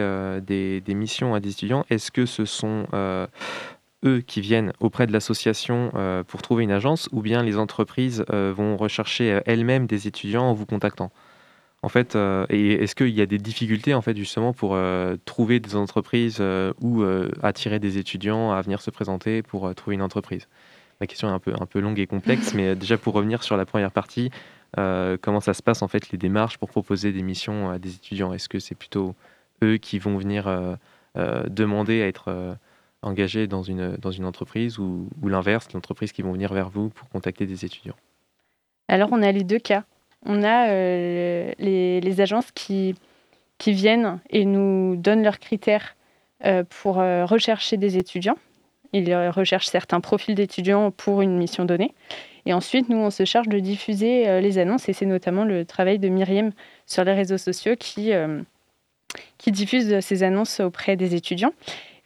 [SPEAKER 4] des, des, missions à des étudiants? Est-ce que ce sont eux qui viennent auprès de l'association pour trouver une agence ou bien les entreprises vont rechercher elles-mêmes des étudiants en vous contactant? En fait, et est-ce qu'il y a des difficultés en fait justement pour trouver des entreprises ou attirer des étudiants à venir se présenter pour trouver une entreprise? La question est un peu, longue et complexe, mais déjà pour revenir sur la première partie, euh, comment ça se passe en fait les démarches pour proposer des missions à des étudiants? Est-ce que c'est plutôt eux qui vont venir euh, euh, demander à être engagés dans une, entreprise ou, l'inverse, l'entreprise qui vont venir vers vous pour contacter des étudiants?
[SPEAKER 8] Alors on a les deux cas. On a les, les, agences qui, qui viennent et nous donnent leurs critères pour rechercher des étudiants ils recherchent certains profils d'étudiants pour une mission donnée. Et ensuite, nous, on se charge de diffuser les annonces et c'est notamment le travail de Myriam sur les réseaux sociaux qui, qui diffuse ces annonces auprès des étudiants.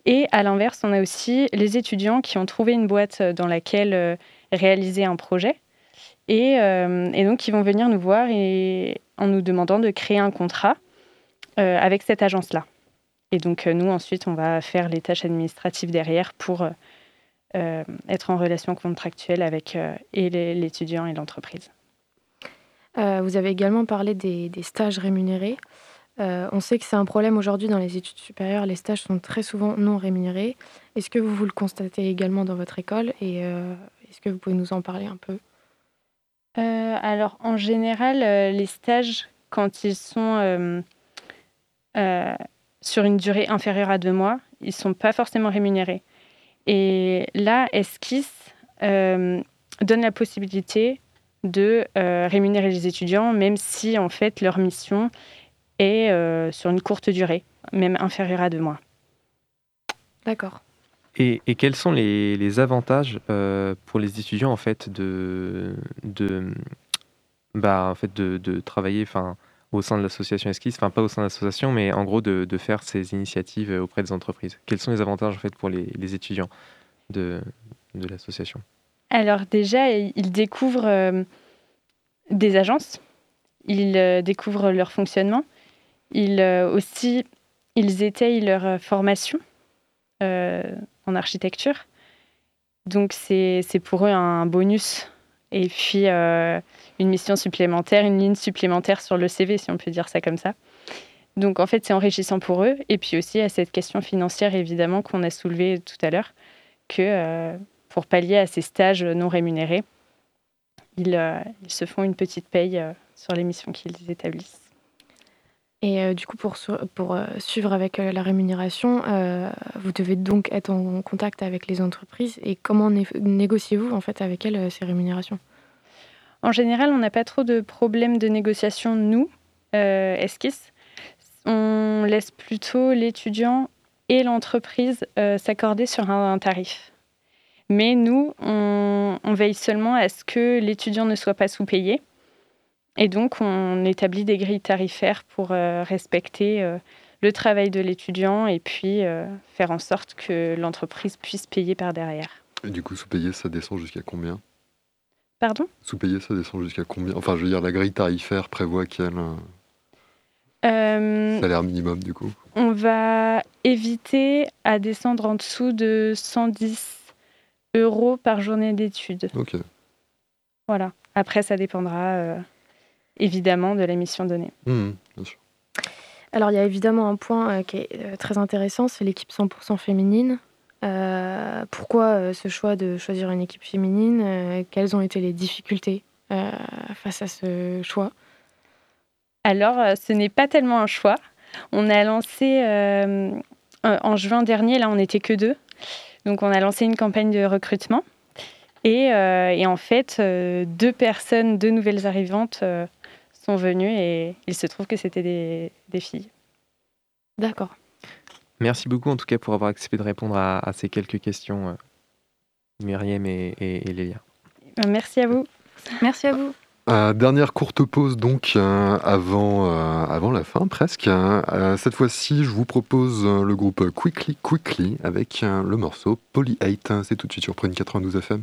[SPEAKER 8] Et à l'inverse, on a aussi les étudiants qui ont trouvé une boîte dans laquelle réaliser un projet et, donc qui vont venir nous voir et, en nous demandant de créer un contrat avec cette agence-là. Et donc, euh, nous, ensuite, on va faire les tâches administratives derrière pour euh, euh, être en relation contractuelle avec et l'étudiant et l'entreprise.
[SPEAKER 7] vous avez également parlé des, stages rémunérés. on sait que c'est un problème aujourd'hui dans les études supérieures. Les stages sont très souvent non rémunérés. Est-ce que vous, vous le constatez également dans votre école et est-ce que vous pouvez nous en parler un peu?
[SPEAKER 8] Alors, en général, les stages, quand ils sont sur une durée inférieure à deux mois, ils ne sont pas forcément rémunérés. Et là, Esquisse euh, donne la possibilité de euh, rémunérer les étudiants, même si en fait leur mission est euh, sur une courte durée, même inférieure à deux mois.
[SPEAKER 7] D'accord.
[SPEAKER 4] Et, quels sont les, avantages pour les étudiants en fait de, de, bah, en fait de, de travailler, enfin au sein de l'association Esquisse, enfin pas au sein de l'association, mais en gros de, de, faire ces initiatives euh, auprès des entreprises. Quels sont les avantages en fait pour les, les étudiants de, de l'association?
[SPEAKER 8] Alors déjà, ils découvrent euh, des agences, ils euh, découvrent leur fonctionnement, ils aussi ils étayent leur formation en architecture. Donc c'est pour eux un bonus. Et puis une mission supplémentaire, une ligne supplémentaire sur le CV, si on peut dire ça comme ça. Donc en fait, c'est enrichissant pour eux. Et puis aussi à cette question financière, évidemment, qu'on a soulevée tout à l'heure, que euh, pour pallier à ces stages non rémunérés, ils, euh, se font une petite paye euh, sur les missions qu'ils établissent.
[SPEAKER 7] Et du coup, pour, pour suivre avec la rémunération, vous devez donc être en contact avec les entreprises. Et comment négociez-vous en fait avec elles ces rémunérations?
[SPEAKER 8] En général, on n'a pas trop de problèmes de négociation, nous, euh, Esquisse. On laisse plutôt l'étudiant et l'entreprise euh, s'accorder sur un, tarif. Mais nous, on, veille seulement à ce que l'étudiant ne soit pas sous-payé. Et donc, on établit des grilles tarifaires pour euh, respecter euh, le travail de l'étudiant et puis faire en sorte que l'entreprise puisse payer par derrière.
[SPEAKER 1] Et du coup, sous-payé, ça descend jusqu'à combien?
[SPEAKER 8] Pardon?
[SPEAKER 1] Sous-payé, ça descend jusqu'à combien? Enfin, je veux dire, la grille tarifaire prévoit quel euh,
[SPEAKER 8] euh,
[SPEAKER 1] salaire minimum, du coup?
[SPEAKER 8] On va éviter à descendre en dessous de 110 euros par journée d'études.
[SPEAKER 1] Ok.
[SPEAKER 8] Voilà. Après, ça dépendra euh, évidemment de la mission donnée.
[SPEAKER 1] Mmh, bien sûr.
[SPEAKER 7] Alors, il y a évidemment un point qui est très intéressant, c'est l'équipe 100% féminine. Euh, pourquoi euh, ce choix de choisir une équipe féminine euh, Quelles ont été les difficultés face à ce choix?
[SPEAKER 8] Alors, ce n'est pas tellement un choix. On a lancé en juin dernier, là on n'était que deux. Donc on a lancé une campagne de recrutement. Et, et en fait, deux personnes, deux nouvelles arrivantes sont venues et il se trouve que c'était des, des filles.
[SPEAKER 7] D'accord.
[SPEAKER 4] Merci beaucoup en tout cas pour avoir accepté de répondre à, ces quelques questions, euh, Myriam et, Lélia.
[SPEAKER 8] Euh, merci à vous.
[SPEAKER 7] Merci à vous.
[SPEAKER 1] Euh, dernière courte pause donc avant, avant la fin presque. cette fois-ci, je vous propose le groupe Quickly Quickly avec le morceau Poly 8. C'est tout de suite sur Prune 92 FM.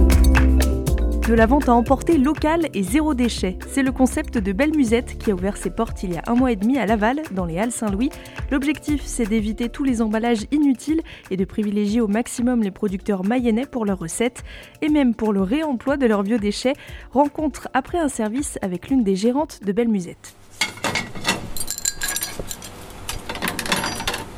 [SPEAKER 10] de la vente à emporter locale et zéro déchet. C'est le concept de Belle Musette qui a ouvert ses portes il y a un mois et demi à Laval, dans les Halles Saint-Louis. L'objectif, c'est d'éviter tous les emballages inutiles et de privilégier au maximum les producteurs mayennais pour leurs recettes et même pour le réemploi de leurs biodéchets. Rencontre après un service avec l'une des gérantes de Belle Musette.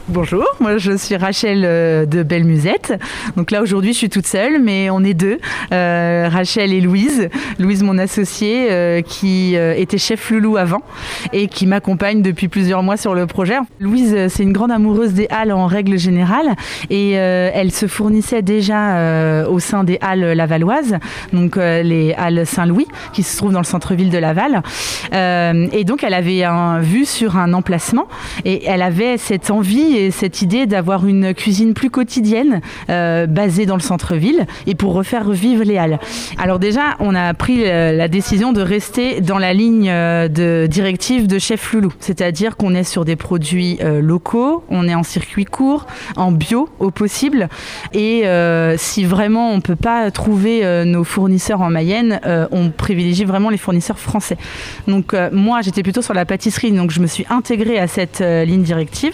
[SPEAKER 11] Bonjour, moi je suis Rachel euh, de Belle Musette. Donc là aujourd'hui je suis toute seule, mais on est deux, euh, Rachel et Louise. Louise mon associée euh, qui était chef loulou avant et qui m'accompagne depuis plusieurs mois sur le projet. Louise c'est une grande amoureuse des halles en règle générale et elle se fournissait déjà au sein des halles lavalloises, donc les halles Saint-Louis qui se trouvent dans le centre-ville de Laval. et donc elle avait un, vu sur un emplacement et elle avait cette envie cette idée d'avoir une cuisine plus quotidienne, euh, basée dans le centre-ville, et pour refaire revivre les halles. Alors déjà, on a pris euh, la décision de rester dans la ligne euh, de directive de Chef Loulou, c'est-à-dire qu'on est sur des produits locaux, on est en circuit court, en bio au possible, et si vraiment on ne peut pas trouver nos fournisseurs en Mayenne, on privilégie vraiment les fournisseurs français. Donc moi, j'étais plutôt sur la pâtisserie, donc je me suis intégrée à cette ligne directive.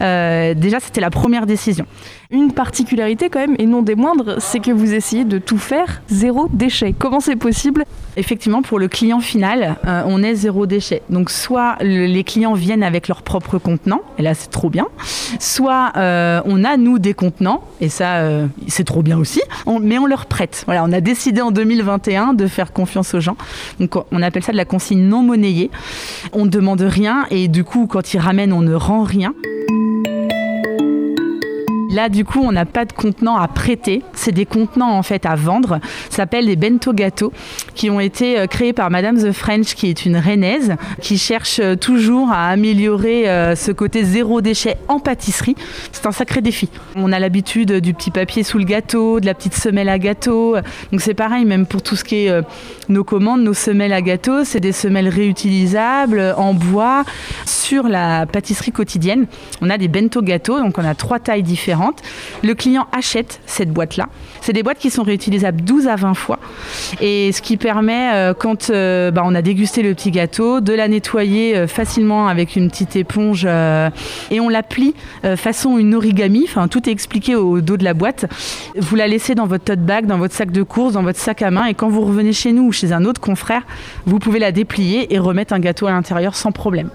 [SPEAKER 11] Euh, déjà, c'était la première décision.
[SPEAKER 10] Une particularité quand même, et non des moindres, c'est que vous essayez de tout faire zéro déchet. Comment c'est possible?
[SPEAKER 11] Effectivement, pour le client final, euh, on est zéro déchet. Donc soit les clients viennent avec leurs propres contenants, et là c'est trop bien, soit euh, on a nous des contenants, et ça c'est trop bien aussi, mais on leur prête. Voilà, on a décidé en 2021 de faire confiance aux gens. Donc on appelle ça de la consigne non monnayée. On ne demande rien, et du coup quand ils ramènent, on ne rend rien. Là, du coup, on n'a pas de contenants à prêter. C'est des contenants en fait à vendre. Ça s'appelle des bento gâteaux qui ont été euh, créés par Madame The French, qui est une rennaise, qui cherche euh, toujours à améliorer euh, ce côté zéro déchet en pâtisserie. C'est un sacré défi. On a l'habitude du petit papier sous le gâteau, de la petite semelle à gâteau. Donc c'est pareil, même pour tout ce qui est nos commandes, nos semelles à gâteau, c'est des semelles réutilisables en bois sur la pâtisserie quotidienne. On a des bento gâteaux, donc on a trois tailles différentes le client achète cette boîte-là. C'est des boîtes qui sont réutilisables 12 à 20 fois. Et ce qui permet, euh, quand euh, bah, on a dégusté le petit gâteau, de la nettoyer euh, facilement avec une petite éponge et on la plie façon une origami. Enfin, tout est expliqué au dos de la boîte. Vous la laissez dans votre tote bag, dans votre sac de course, dans votre sac à main. Et quand vous revenez chez nous ou chez un autre confrère, vous pouvez la déplier et remettre un gâteau à l'intérieur sans problème.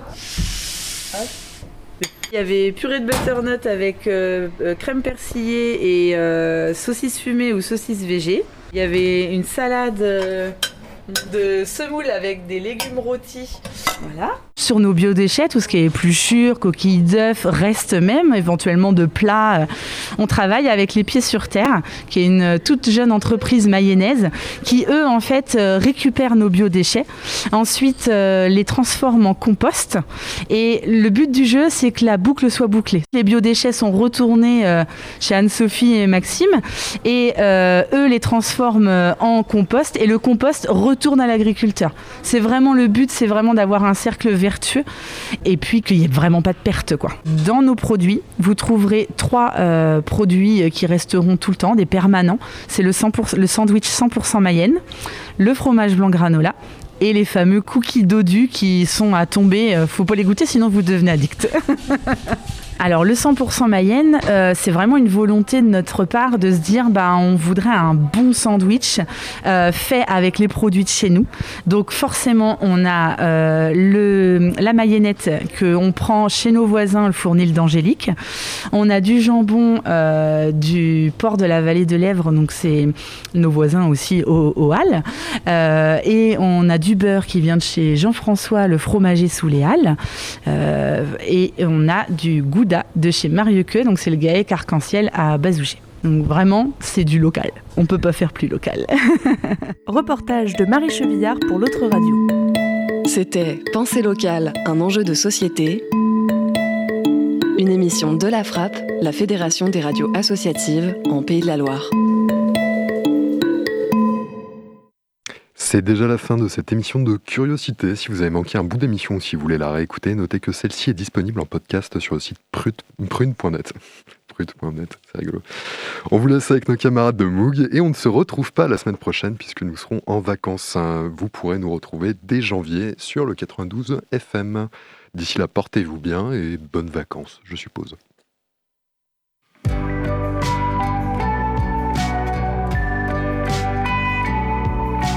[SPEAKER 11] Il y avait purée de butternut avec euh, euh, crème persillée et euh, saucisse fumée ou saucisse végé. Il y avait une salade de semoule avec des légumes rôtis. Voilà. Sur nos biodéchets, tout ce qui est épluchures, coquilles d'œufs, reste même, éventuellement de plats. On travaille avec Les Pieds sur Terre, qui est une toute jeune entreprise mayonnaise, qui eux, en fait, euh, récupèrent nos biodéchets, ensuite euh, les transforment en compost. Et le but du jeu, c'est que la boucle soit bouclée. Les biodéchets sont retournés euh, chez Anne-Sophie et Maxime, et eux les transforment en compost, et le compost retourne à l'agriculteur. C'est vraiment le but, c'est vraiment d'avoir un cercle vertueux et puis qu'il n'y ait vraiment pas de perte. Quoi. Dans nos produits, vous trouverez trois euh, produits qui resteront tout le temps, des permanents. C'est le, le sandwich 100% Mayenne, le fromage blanc granola et les fameux cookies dodus qui sont à tomber. Euh, faut pas les goûter sinon vous devenez addict. Alors le 100% Mayenne, euh, c'est vraiment une volonté de notre part de se dire bah on voudrait un bon sandwich euh, fait avec les produits de chez nous. Donc forcément on a euh, le, la mayennette que on prend chez nos voisins, le fournil d'Angélique. On a du jambon du port de la vallée de l'Èvre, donc c'est nos voisins aussi au, au Halles. et on a du beurre qui vient de chez Jean-François, le fromager sous les Halles. et on a du goût de chez Mariequeux, donc c'est le GAEC arc-en-ciel à Bazouger. Donc vraiment, c'est du local. On peut pas faire plus local.
[SPEAKER 10] Reportage de Marie Chevillard pour l'autre radio.
[SPEAKER 3] C'était Pensée locale, un enjeu de société. Une émission de la Frappe, la Fédération des radios associatives en Pays de la Loire.
[SPEAKER 1] C'est déjà la fin de cette émission de Curiosité. Si vous avez manqué un bout d'émission ou si vous voulez la réécouter, notez que celle-ci est disponible en podcast sur le site prune.net. Prune.net, c'est rigolo. On vous laisse avec nos camarades de Moog et on ne se retrouve pas la semaine prochaine puisque nous serons en vacances. Vous pourrez nous retrouver dès janvier sur le 92 FM. D'ici là, portez-vous bien et bonnes vacances, je suppose.